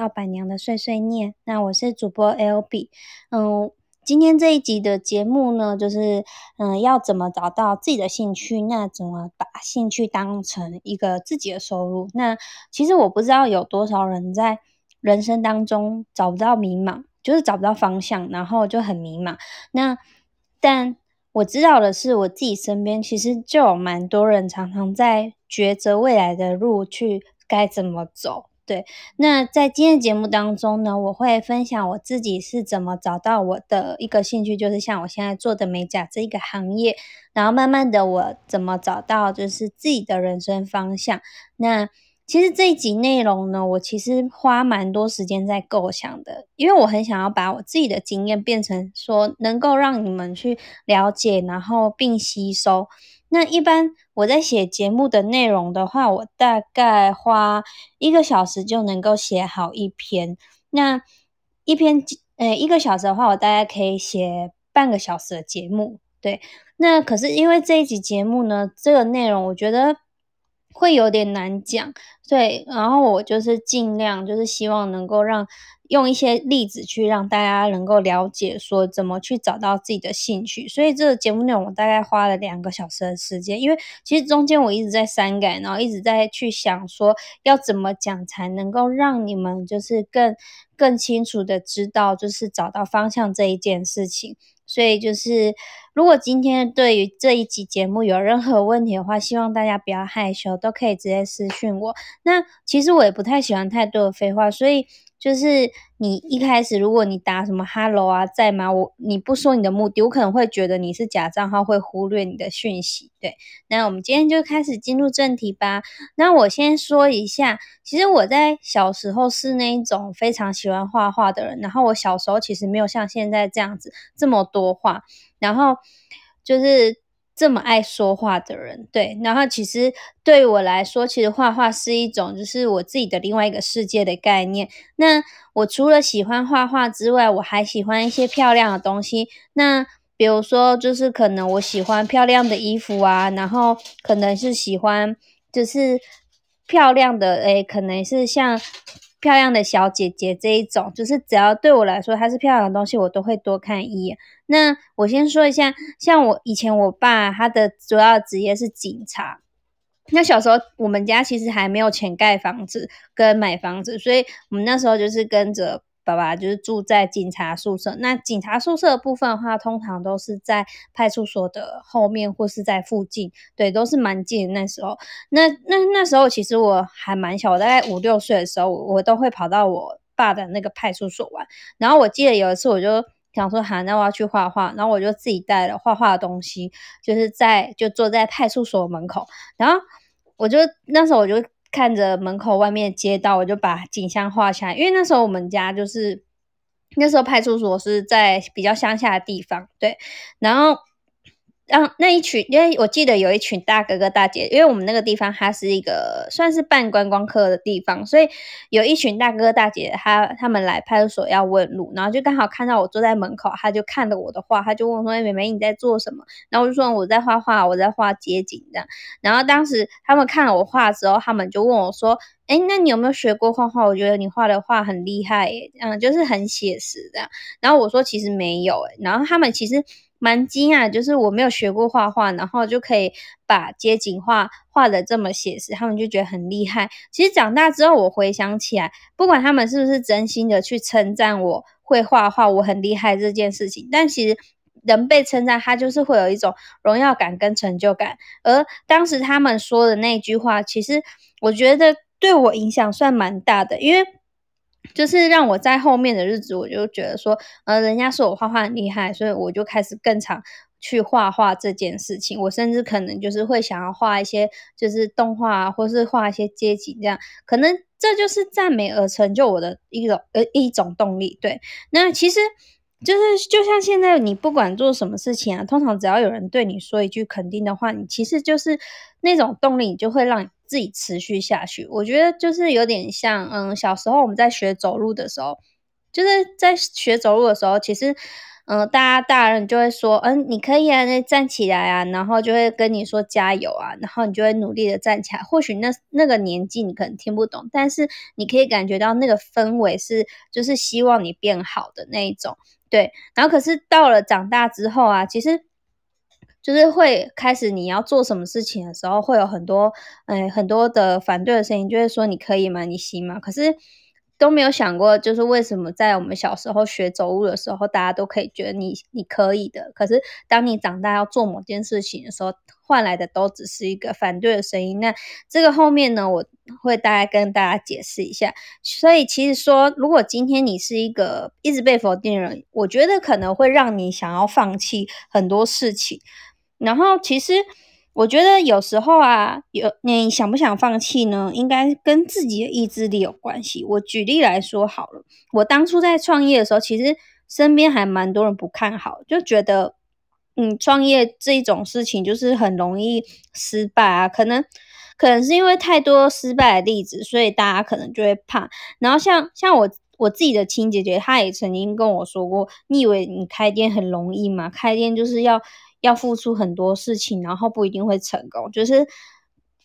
到板娘的碎碎念，那我是主播 L B，嗯，今天这一集的节目呢，就是嗯，要怎么找到自己的兴趣？那怎么把兴趣当成一个自己的收入？那其实我不知道有多少人在人生当中找不到迷茫，就是找不到方向，然后就很迷茫。那但我知道的是，我自己身边其实就有蛮多人常常在抉择未来的路，去该怎么走。对，那在今天节目当中呢，我会分享我自己是怎么找到我的一个兴趣，就是像我现在做的美甲这一个行业，然后慢慢的我怎么找到就是自己的人生方向。那其实这一集内容呢，我其实花蛮多时间在构想的，因为我很想要把我自己的经验变成说能够让你们去了解，然后并吸收。那一般我在写节目的内容的话，我大概花一个小时就能够写好一篇。那一篇呃一个小时的话，我大概可以写半个小时的节目。对，那可是因为这一集节目呢，这个内容我觉得会有点难讲。对，然后我就是尽量就是希望能够让。用一些例子去让大家能够了解，说怎么去找到自己的兴趣。所以这个节目内容我大概花了两个小时的时间，因为其实中间我一直在删改，然后一直在去想说要怎么讲才能够让你们就是更更清楚的知道，就是找到方向这一件事情。所以就是如果今天对于这一集节目有任何问题的话，希望大家不要害羞，都可以直接私讯我。那其实我也不太喜欢太多的废话，所以。就是你一开始，如果你打什么 “hello” 啊，在吗？我你不说你的目的，我可能会觉得你是假账号，会忽略你的讯息。对，那我们今天就开始进入正题吧。那我先说一下，其实我在小时候是那一种非常喜欢画画的人，然后我小时候其实没有像现在这样子这么多画，然后就是。这么爱说话的人，对，然后其实对我来说，其实画画是一种就是我自己的另外一个世界的概念。那我除了喜欢画画之外，我还喜欢一些漂亮的东西。那比如说，就是可能我喜欢漂亮的衣服啊，然后可能是喜欢就是漂亮的，诶，可能是像。漂亮的小姐姐这一种，就是只要对我来说它是漂亮的东西，我都会多看一眼。那我先说一下，像我以前我爸他的主要职业是警察。那小时候我们家其实还没有钱盖房子跟买房子，所以我们那时候就是跟着。爸爸就是住在警察宿舍，那警察宿舍的部分的话，通常都是在派出所的后面或是在附近，对，都是蛮近。那时候，那那那时候其实我还蛮小，我大概五六岁的时候，我都会跑到我爸的那个派出所玩。然后我记得有一次，我就想说，好，那我要去画画，然后我就自己带了画画的东西，就是在就坐在派出所门口，然后我就那时候我就。看着门口外面街道，我就把景象画下来。因为那时候我们家就是那时候派出所是在比较乡下的地方，对，然后。然后那一群，因为我记得有一群大哥哥大姐，因为我们那个地方它是一个算是半观光客的地方，所以有一群大哥大姐，他他们来派出所要问路，然后就刚好看到我坐在门口，他就看了我的画，他就问说：“，妹妹你在做什么？”然后我就说：“我在画画，我在画街景这样。”然后当时他们看了我画之后，他们就问我说：“哎，那你有没有学过画画？我觉得你画的画很厉害，耶，嗯，就是很写实这样。”然后我说：“其实没有。”哎，然后他们其实。蛮惊讶，就是我没有学过画画，然后就可以把街景画画的这么写实，他们就觉得很厉害。其实长大之后，我回想起来，不管他们是不是真心的去称赞我会画画，我很厉害这件事情，但其实人被称赞，他就是会有一种荣耀感跟成就感。而当时他们说的那句话，其实我觉得对我影响算蛮大的，因为。就是让我在后面的日子，我就觉得说，呃，人家说我画画很厉害，所以我就开始更常去画画这件事情。我甚至可能就是会想要画一些，就是动画，或是画一些街景这样。可能这就是赞美而成就我的一种呃一种动力。对，那其实就是就像现在你不管做什么事情啊，通常只要有人对你说一句肯定的话，你其实就是那种动力，就会让。自己持续下去，我觉得就是有点像，嗯，小时候我们在学走路的时候，就是在学走路的时候，其实，嗯，大家大人就会说，嗯，你可以啊，那站起来啊，然后就会跟你说加油啊，然后你就会努力的站起来。或许那那个年纪你可能听不懂，但是你可以感觉到那个氛围是，就是希望你变好的那一种。对，然后可是到了长大之后啊，其实。就是会开始你要做什么事情的时候，会有很多，哎，很多的反对的声音，就是说你可以吗？你行吗？可是都没有想过，就是为什么在我们小时候学走路的时候，大家都可以觉得你你可以的，可是当你长大要做某件事情的时候，换来的都只是一个反对的声音。那这个后面呢，我会大概跟大家解释一下。所以其实说，如果今天你是一个一直被否定的人，我觉得可能会让你想要放弃很多事情。然后，其实我觉得有时候啊，有你想不想放弃呢？应该跟自己的意志力有关系。我举例来说好了，我当初在创业的时候，其实身边还蛮多人不看好，就觉得，嗯，创业这一种事情就是很容易失败啊。可能，可能是因为太多失败的例子，所以大家可能就会怕。然后，像像我我自己的亲姐姐，她也曾经跟我说过：“你以为你开店很容易吗？开店就是要。”要付出很多事情，然后不一定会成功，就是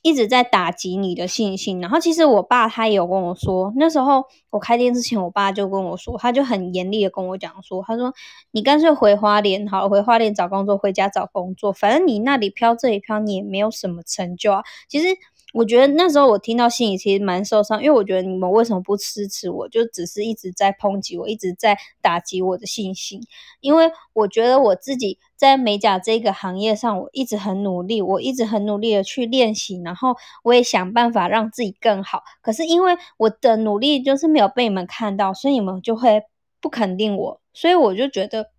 一直在打击你的信心。然后其实我爸他也有跟我说，那时候我开店之前，我爸就跟我说，他就很严厉的跟我讲说，他说你干脆回花莲好，回花莲找工作，回家找工作，反正你那里飘这里飘，你也没有什么成就啊。其实。我觉得那时候我听到心里其实蛮受伤，因为我觉得你们为什么不支持我，就只是一直在抨击我，一直在打击我的信心。因为我觉得我自己在美甲这个行业上，我一直很努力，我一直很努力的去练习，然后我也想办法让自己更好。可是因为我的努力就是没有被你们看到，所以你们就会不肯定我，所以我就觉得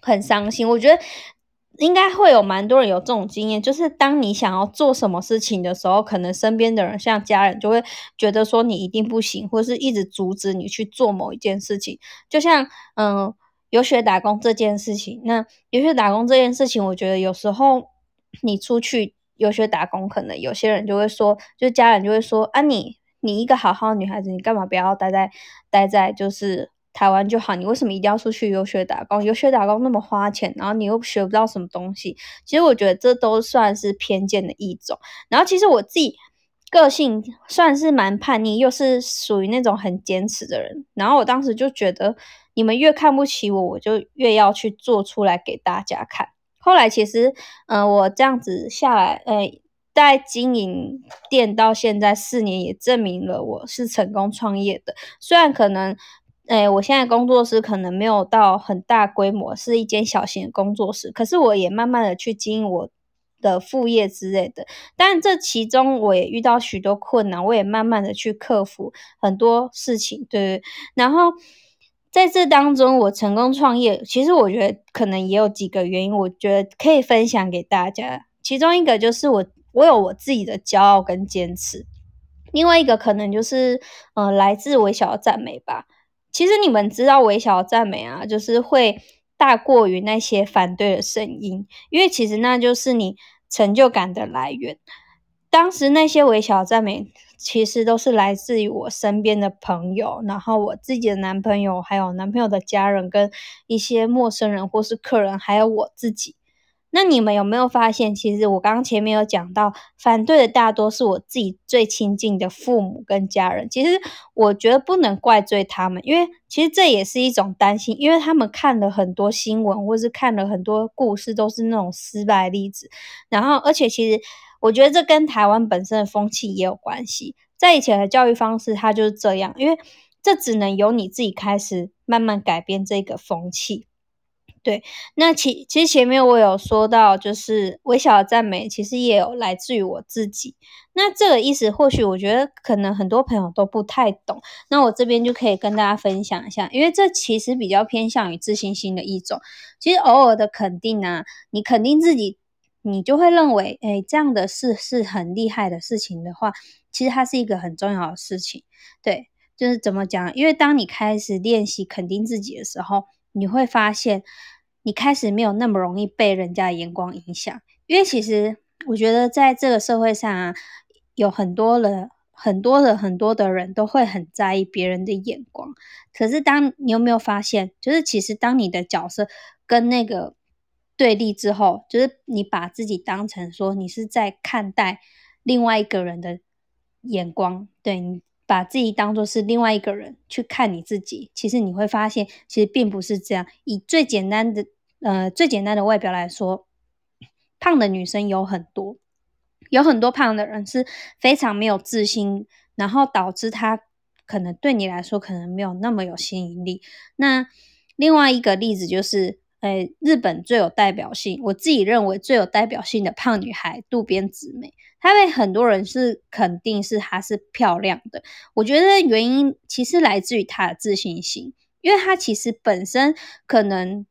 很伤心。我觉得。应该会有蛮多人有这种经验，就是当你想要做什么事情的时候，可能身边的人像家人就会觉得说你一定不行，或者是一直阻止你去做某一件事情。就像嗯，游学打工这件事情，那游学打工这件事情，我觉得有时候你出去游学打工，可能有些人就会说，就家人就会说啊，你你一个好好的女孩子，你干嘛不要待在待在就是。台湾就好，你为什么一定要出去游学打工？游学打工那么花钱，然后你又学不到什么东西。其实我觉得这都算是偏见的一种。然后其实我自己个性算是蛮叛逆，又是属于那种很坚持的人。然后我当时就觉得，你们越看不起我，我就越要去做出来给大家看。后来其实，嗯，我这样子下来，诶，在经营店到现在四年，也证明了我是成功创业的。虽然可能。哎，我现在工作室可能没有到很大规模，是一间小型的工作室。可是我也慢慢的去经营我的副业之类的。但这其中我也遇到许多困难，我也慢慢的去克服很多事情。对，然后在这当中，我成功创业，其实我觉得可能也有几个原因，我觉得可以分享给大家。其中一个就是我我有我自己的骄傲跟坚持，另外一个可能就是呃来自微小的赞美吧。其实你们知道微小的赞美啊，就是会大过于那些反对的声音，因为其实那就是你成就感的来源。当时那些微小的赞美，其实都是来自于我身边的朋友，然后我自己的男朋友，还有男朋友的家人，跟一些陌生人或是客人，还有我自己。那你们有没有发现，其实我刚刚前面有讲到，反对的大多是我自己最亲近的父母跟家人。其实我觉得不能怪罪他们，因为其实这也是一种担心，因为他们看了很多新闻，或是看了很多故事，都是那种失败例子。然后，而且其实我觉得这跟台湾本身的风气也有关系，在以前的教育方式，它就是这样，因为这只能由你自己开始慢慢改变这个风气。对，那其其实前面我有说到，就是微小的赞美，其实也有来自于我自己。那这个意思，或许我觉得可能很多朋友都不太懂。那我这边就可以跟大家分享一下，因为这其实比较偏向于自信心的一种。其实偶尔的肯定啊，你肯定自己，你就会认为，哎，这样的事是很厉害的事情的话，其实它是一个很重要的事情。对，就是怎么讲？因为当你开始练习肯定自己的时候。你会发现，你开始没有那么容易被人家的眼光影响，因为其实我觉得在这个社会上啊，有很多人很多的很多的人都会很在意别人的眼光。可是，当你有没有发现，就是其实当你的角色跟那个对立之后，就是你把自己当成说你是在看待另外一个人的眼光，对你把自己当做是另外一个人去看你自己，其实你会发现，其实并不是这样。以最简单的呃最简单的外表来说，胖的女生有很多。有很多胖的人是非常没有自信，然后导致他可能对你来说可能没有那么有吸引力。那另外一个例子就是，诶，日本最有代表性，我自己认为最有代表性的胖女孩渡边直美，她被很多人是肯定是她是漂亮的。我觉得原因其实来自于她的自信心，因为她其实本身可能。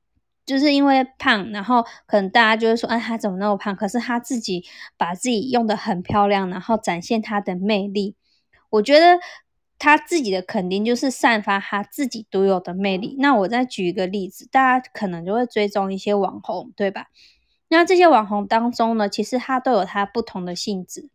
就是因为胖，然后可能大家就会说，哎，她怎么那么胖？可是她自己把自己用的很漂亮，然后展现她的魅力。我觉得他自己的肯定就是散发他自己独有的魅力。那我再举一个例子，大家可能就会追踪一些网红，对吧？那这些网红当中呢，其实他都有他不同的性质。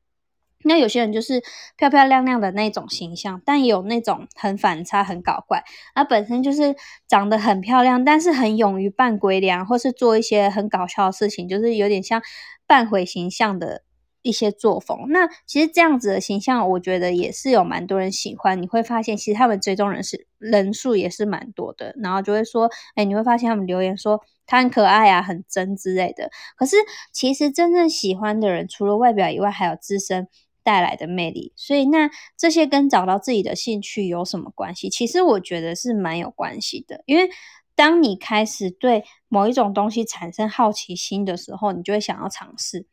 那有些人就是漂漂亮亮的那种形象，但也有那种很反差、很搞怪。他本身就是长得很漂亮，但是很勇于扮鬼脸，或是做一些很搞笑的事情，就是有点像扮毁形象的一些作风。那其实这样子的形象，我觉得也是有蛮多人喜欢。你会发现，其实他们追踪人是人数也是蛮多的，然后就会说，哎，你会发现他们留言说他很可爱啊，很真之类的。可是其实真正喜欢的人，除了外表以外，还有自身。带来的魅力，所以那这些跟找到自己的兴趣有什么关系？其实我觉得是蛮有关系的，因为当你开始对某一种东西产生好奇心的时候，你就会想要尝试，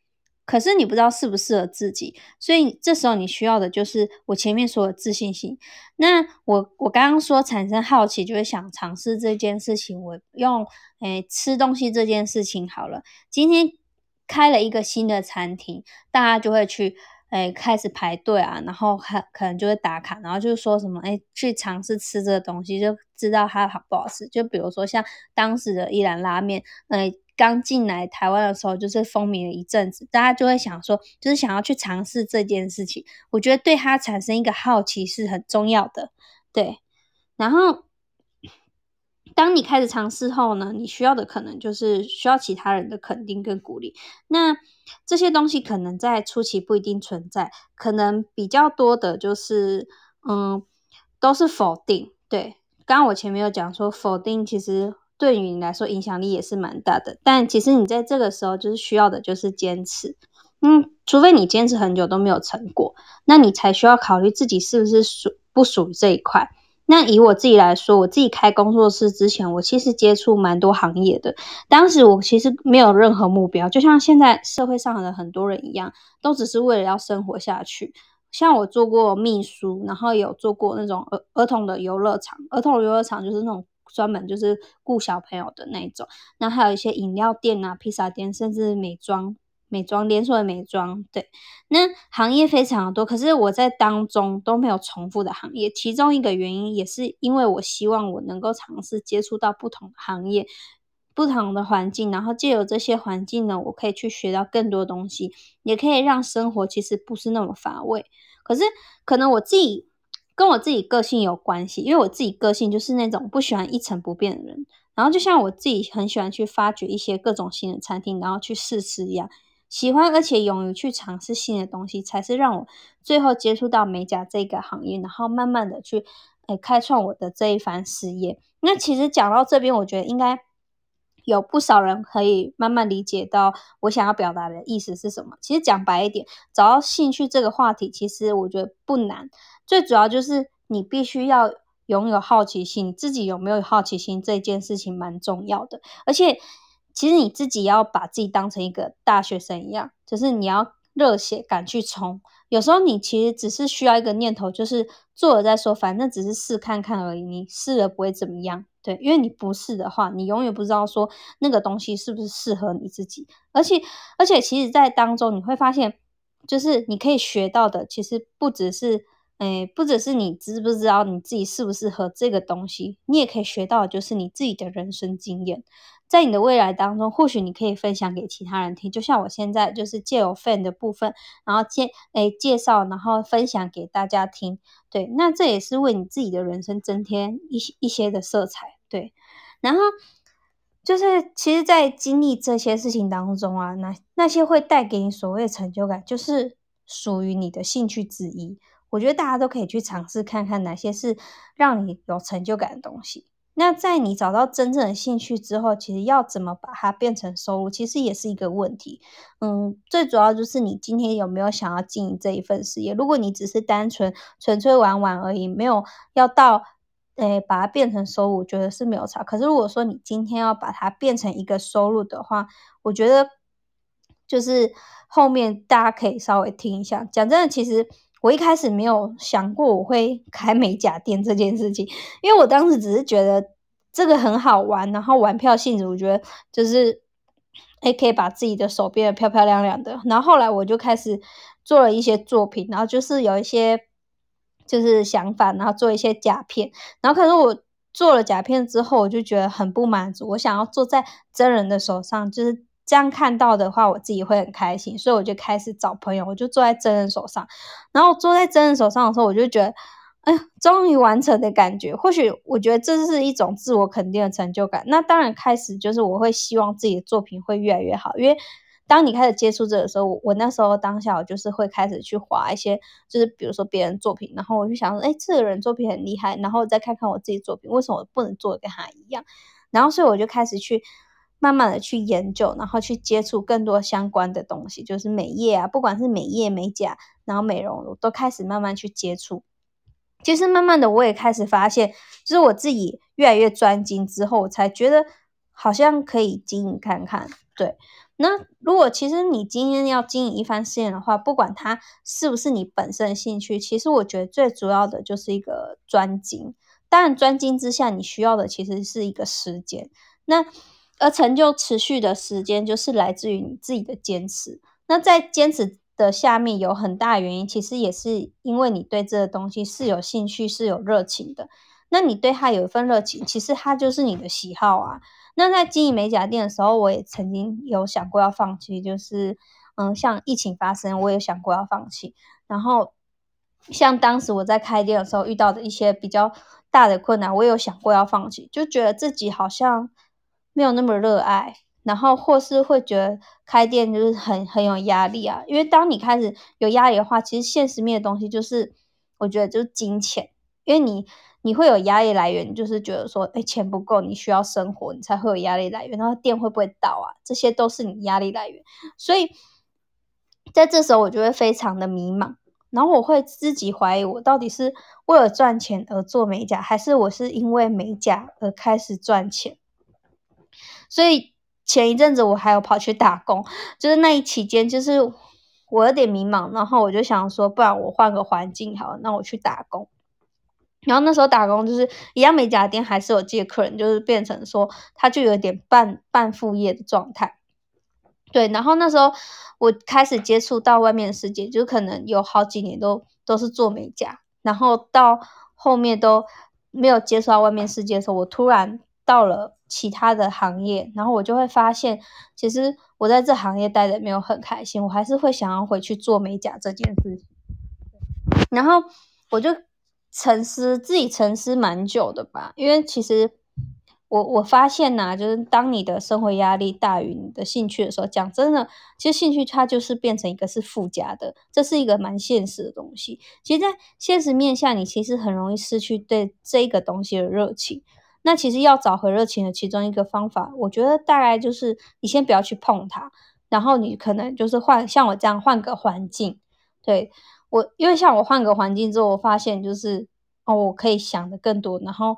可是你不知道适不适合自己，所以这时候你需要的就是我前面说的自信心。那我我刚刚说产生好奇就会想尝试这件事情，我用诶吃东西这件事情好了，今天开了一个新的餐厅，大家就会去。哎，开始排队啊，然后可可能就会打卡，然后就是说什么，哎，去尝试吃这个东西，就知道它好不好吃。就比如说像当时的一兰拉面，呃，刚进来台湾的时候就是风靡了一阵子，大家就会想说，就是想要去尝试这件事情。我觉得对它产生一个好奇是很重要的，对，然后。当你开始尝试后呢，你需要的可能就是需要其他人的肯定跟鼓励。那这些东西可能在初期不一定存在，可能比较多的就是，嗯，都是否定。对，刚刚我前面有讲说，否定其实对于你来说影响力也是蛮大的。但其实你在这个时候就是需要的就是坚持。嗯，除非你坚持很久都没有成果，那你才需要考虑自己是不是属不属于这一块。那以我自己来说，我自己开工作室之前，我其实接触蛮多行业的。当时我其实没有任何目标，就像现在社会上的很多人一样，都只是为了要生活下去。像我做过秘书，然后有做过那种儿儿童的游乐场，儿童游乐场就是那种专门就是雇小朋友的那种。那还有一些饮料店啊、披萨店，甚至美妆。美妆连锁的美妆，对，那行业非常的多，可是我在当中都没有重复的行业。其中一个原因也是因为我希望我能够尝试接触到不同行业、不同的环境，然后借由这些环境呢，我可以去学到更多东西，也可以让生活其实不是那么乏味。可是可能我自己跟我自己个性有关系，因为我自己个性就是那种不喜欢一成不变的人。然后就像我自己很喜欢去发掘一些各种新的餐厅，然后去试吃一样。喜欢而且勇于去尝试新的东西，才是让我最后接触到美甲这个行业，然后慢慢的去诶开创我的这一番事业。那其实讲到这边，我觉得应该有不少人可以慢慢理解到我想要表达的意思是什么。其实讲白一点，找到兴趣这个话题，其实我觉得不难，最主要就是你必须要拥有好奇心，自己有没有好奇心这件事情蛮重要的，而且。其实你自己要把自己当成一个大学生一样，就是你要热血敢去冲。有时候你其实只是需要一个念头，就是做了再说，反正只是试看看而已。你试了不会怎么样，对，因为你不试的话，你永远不知道说那个东西是不是适合你自己。而且，而且，其实，在当中你会发现，就是你可以学到的，其实不只是。哎，不只是你知不知道你自己适不适合这个东西，你也可以学到的就是你自己的人生经验。在你的未来当中，或许你可以分享给其他人听，就像我现在就是借由 fan 的部分，然后介诶介绍，然后分享给大家听。对，那这也是为你自己的人生增添一些一些的色彩。对，然后就是其实，在经历这些事情当中啊，那那些会带给你所谓的成就感，就是属于你的兴趣之一。我觉得大家都可以去尝试看看哪些是让你有成就感的东西。那在你找到真正的兴趣之后，其实要怎么把它变成收入，其实也是一个问题。嗯，最主要就是你今天有没有想要经营这一份事业。如果你只是单纯纯粹玩玩而已，没有要到诶把它变成收入，我觉得是没有差。可是如果说你今天要把它变成一个收入的话，我觉得就是后面大家可以稍微听一下。讲真的，其实。我一开始没有想过我会开美甲店这件事情，因为我当时只是觉得这个很好玩，然后玩票性质，我觉得就是诶可以把自己的手变得漂漂亮亮的。然后后来我就开始做了一些作品，然后就是有一些就是想法，然后做一些甲片。然后可是我做了甲片之后，我就觉得很不满足，我想要做在真人的手上，就是。这样看到的话，我自己会很开心，所以我就开始找朋友，我就坐在真人手上，然后坐在真人手上的时候，我就觉得，哎呀，终于完成的感觉。或许我觉得这是一种自我肯定的成就感。那当然，开始就是我会希望自己的作品会越来越好，因为当你开始接触这个时候，我那时候当下我就是会开始去划一些，就是比如说别人作品，然后我就想说，哎，这个人作品很厉害，然后再看看我自己作品，为什么我不能做跟他一样？然后所以我就开始去。慢慢的去研究，然后去接触更多相关的东西，就是美业啊，不管是美业、美甲，然后美容，我都开始慢慢去接触。其实慢慢的，我也开始发现，就是我自己越来越专精之后，我才觉得好像可以经营看看。对，那如果其实你今天要经营一番事业的话，不管它是不是你本身的兴趣，其实我觉得最主要的就是一个专精。当然，专精之下，你需要的其实是一个时间。那而成就持续的时间，就是来自于你自己的坚持。那在坚持的下面，有很大原因，其实也是因为你对这个东西是有兴趣、是有热情的。那你对它有一份热情，其实它就是你的喜好啊。那在经营美甲店的时候，我也曾经有想过要放弃，就是嗯，像疫情发生，我也想过要放弃。然后像当时我在开店的时候遇到的一些比较大的困难，我也有想过要放弃，就觉得自己好像。没有那么热爱，然后或是会觉得开店就是很很有压力啊。因为当你开始有压力的话，其实现实面的东西就是，我觉得就是金钱。因为你你会有压力来源，就是觉得说，哎，钱不够，你需要生活，你才会有压力来源。然后店会不会倒啊？这些都是你压力来源。所以在这时候，我就会非常的迷茫，然后我会自己怀疑，我到底是为了赚钱而做美甲，还是我是因为美甲而开始赚钱？所以前一阵子我还有跑去打工，就是那一期间，就是我有点迷茫，然后我就想说，不然我换个环境好，那我去打工。然后那时候打工就是一样美甲店，还是有接客人，就是变成说他就有点半半副业的状态。对，然后那时候我开始接触到外面的世界，就可能有好几年都都是做美甲，然后到后面都没有接触到外面世界的时候，我突然。到了其他的行业，然后我就会发现，其实我在这行业待的没有很开心，我还是会想要回去做美甲这件事情。然后我就沉思，自己沉思蛮久的吧，因为其实我我发现呐，就是当你的生活压力大于你的兴趣的时候，讲真的，其实兴趣它就是变成一个是附加的，这是一个蛮现实的东西。其实，在现实面下，你其实很容易失去对这个东西的热情。那其实要找回热情的其中一个方法，我觉得大概就是你先不要去碰它，然后你可能就是换像我这样换个环境。对我，因为像我换个环境之后，我发现就是哦，我可以想的更多，然后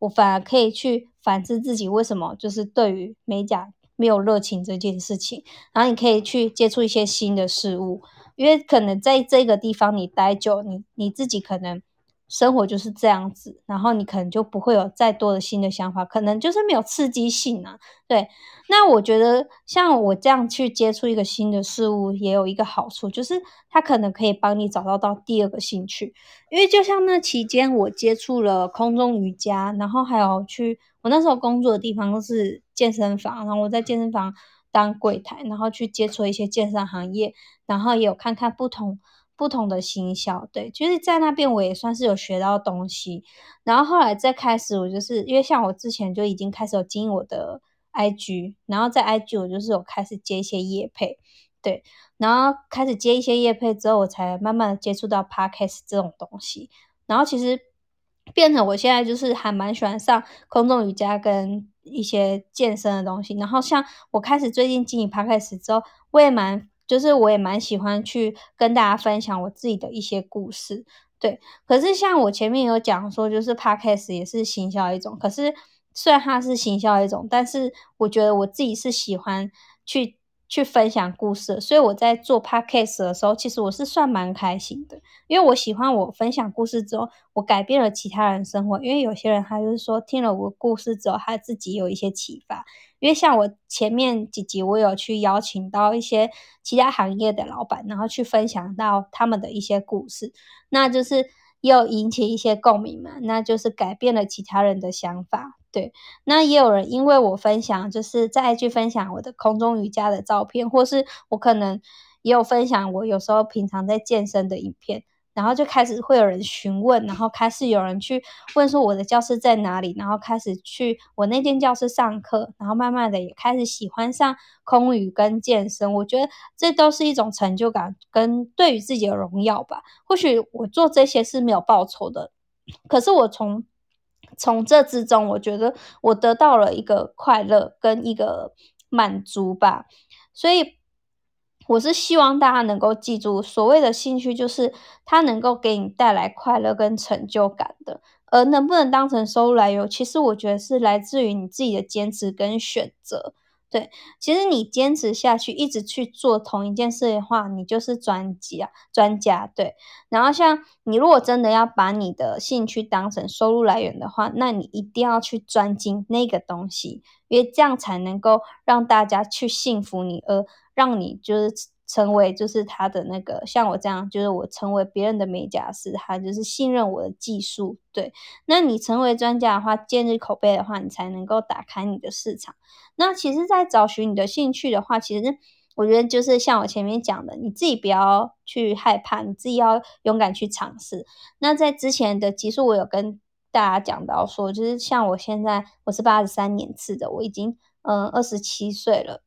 我反而可以去反思自己为什么就是对于美甲没有热情这件事情。然后你可以去接触一些新的事物，因为可能在这个地方你待久，你你自己可能。生活就是这样子，然后你可能就不会有再多的新的想法，可能就是没有刺激性啊。对，那我觉得像我这样去接触一个新的事物，也有一个好处，就是它可能可以帮你找到到第二个兴趣。因为就像那期间，我接触了空中瑜伽，然后还有去我那时候工作的地方是健身房，然后我在健身房当柜台，然后去接触一些健身行业，然后也有看看不同。不同的行销，对，就是在那边我也算是有学到东西，然后后来再开始，我就是因为像我之前就已经开始有经营我的 IG，然后在 IG 我就是有开始接一些业配，对，然后开始接一些业配之后，我才慢慢接触到 Podcast 这种东西，然后其实变成我现在就是还蛮喜欢上空中瑜伽跟一些健身的东西，然后像我开始最近经营 Podcast 之后，我也蛮。就是我也蛮喜欢去跟大家分享我自己的一些故事，对。可是像我前面有讲说，就是 podcast 也是行销一种。可是虽然它是行销一种，但是我觉得我自己是喜欢去。去分享故事，所以我在做 podcast 的时候，其实我是算蛮开心的，因为我喜欢我分享故事之后，我改变了其他人生活。因为有些人他就是说听了我故事之后，他自己有一些启发。因为像我前面几集，我有去邀请到一些其他行业的老板，然后去分享到他们的一些故事，那就是又引起一些共鸣嘛，那就是改变了其他人的想法。对，那也有人因为我分享，就是再去分享我的空中瑜伽的照片，或是我可能也有分享我有时候平常在健身的影片，然后就开始会有人询问，然后开始有人去问说我的教室在哪里，然后开始去我那间教室上课，然后慢慢的也开始喜欢上空语跟健身。我觉得这都是一种成就感跟对于自己的荣耀吧。或许我做这些是没有报酬的，可是我从从这之中，我觉得我得到了一个快乐跟一个满足吧，所以我是希望大家能够记住，所谓的兴趣就是它能够给你带来快乐跟成就感的，而能不能当成收入来源，其实我觉得是来自于你自己的坚持跟选择。对，其实你坚持下去，一直去做同一件事的话，你就是专家。专家对，然后像你如果真的要把你的兴趣当成收入来源的话，那你一定要去专精那个东西，因为这样才能够让大家去信服你，而让你就是。成为就是他的那个像我这样，就是我成为别人的美甲师，他就是信任我的技术。对，那你成为专家的话，建立口碑的话，你才能够打开你的市场。那其实，在找寻你的兴趣的话，其实我觉得就是像我前面讲的，你自己不要去害怕，你自己要勇敢去尝试。那在之前的集数，我有跟大家讲到说，就是像我现在我是八十三年次的，我已经嗯二十七岁了。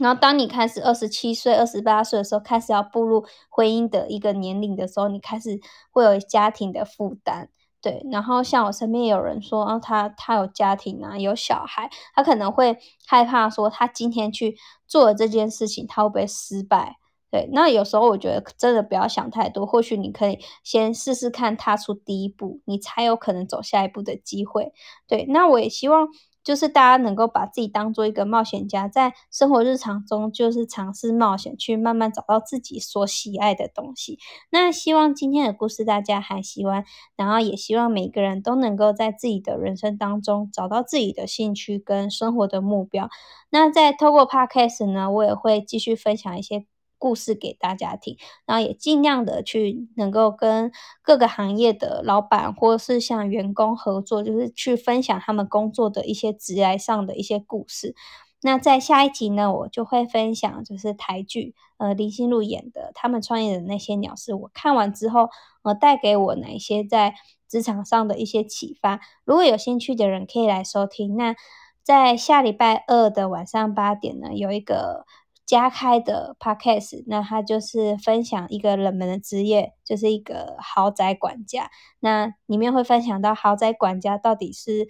然后，当你开始二十七岁、二十八岁的时候，开始要步入婚姻的一个年龄的时候，你开始会有家庭的负担，对。然后，像我身边有人说，啊，他他有家庭啊，有小孩，他可能会害怕说，他今天去做了这件事情，他会不会失败？对。那有时候我觉得真的不要想太多，或许你可以先试试看，踏出第一步，你才有可能走下一步的机会。对。那我也希望。就是大家能够把自己当做一个冒险家，在生活日常中就是尝试冒险，去慢慢找到自己所喜爱的东西。那希望今天的故事大家还喜欢，然后也希望每个人都能够在自己的人生当中找到自己的兴趣跟生活的目标。那在透过 Podcast 呢，我也会继续分享一些。故事给大家听，然后也尽量的去能够跟各个行业的老板或是像员工合作，就是去分享他们工作的一些职业上的一些故事。那在下一集呢，我就会分享就是台剧，呃，林心如演的他们创业的那些鸟事。我看完之后，呃，带给我哪些在职场上的一些启发？如果有兴趣的人可以来收听。那在下礼拜二的晚上八点呢，有一个。加开的 podcast，那他就是分享一个冷门的职业，就是一个豪宅管家。那里面会分享到豪宅管家到底是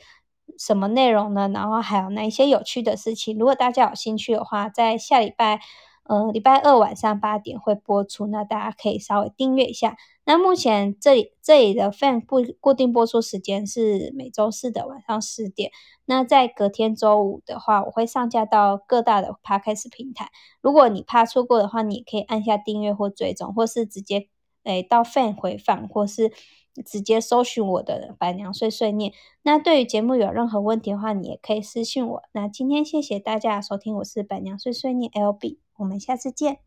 什么内容呢？然后还有哪一些有趣的事情？如果大家有兴趣的话，在下礼拜。呃，礼拜二晚上八点会播出，那大家可以稍微订阅一下。那目前这里这里的 fan 固固定播出时间是每周四的晚上十点。那在隔天周五的话，我会上架到各大的 podcast 平台。如果你怕错过的话，你可以按下订阅或追踪，或是直接诶到 fan 回放，或是直接搜寻我的板娘碎碎念。那对于节目有任何问题的话，你也可以私信我。那今天谢谢大家收听，我是板娘碎碎念 L B，我们下次见。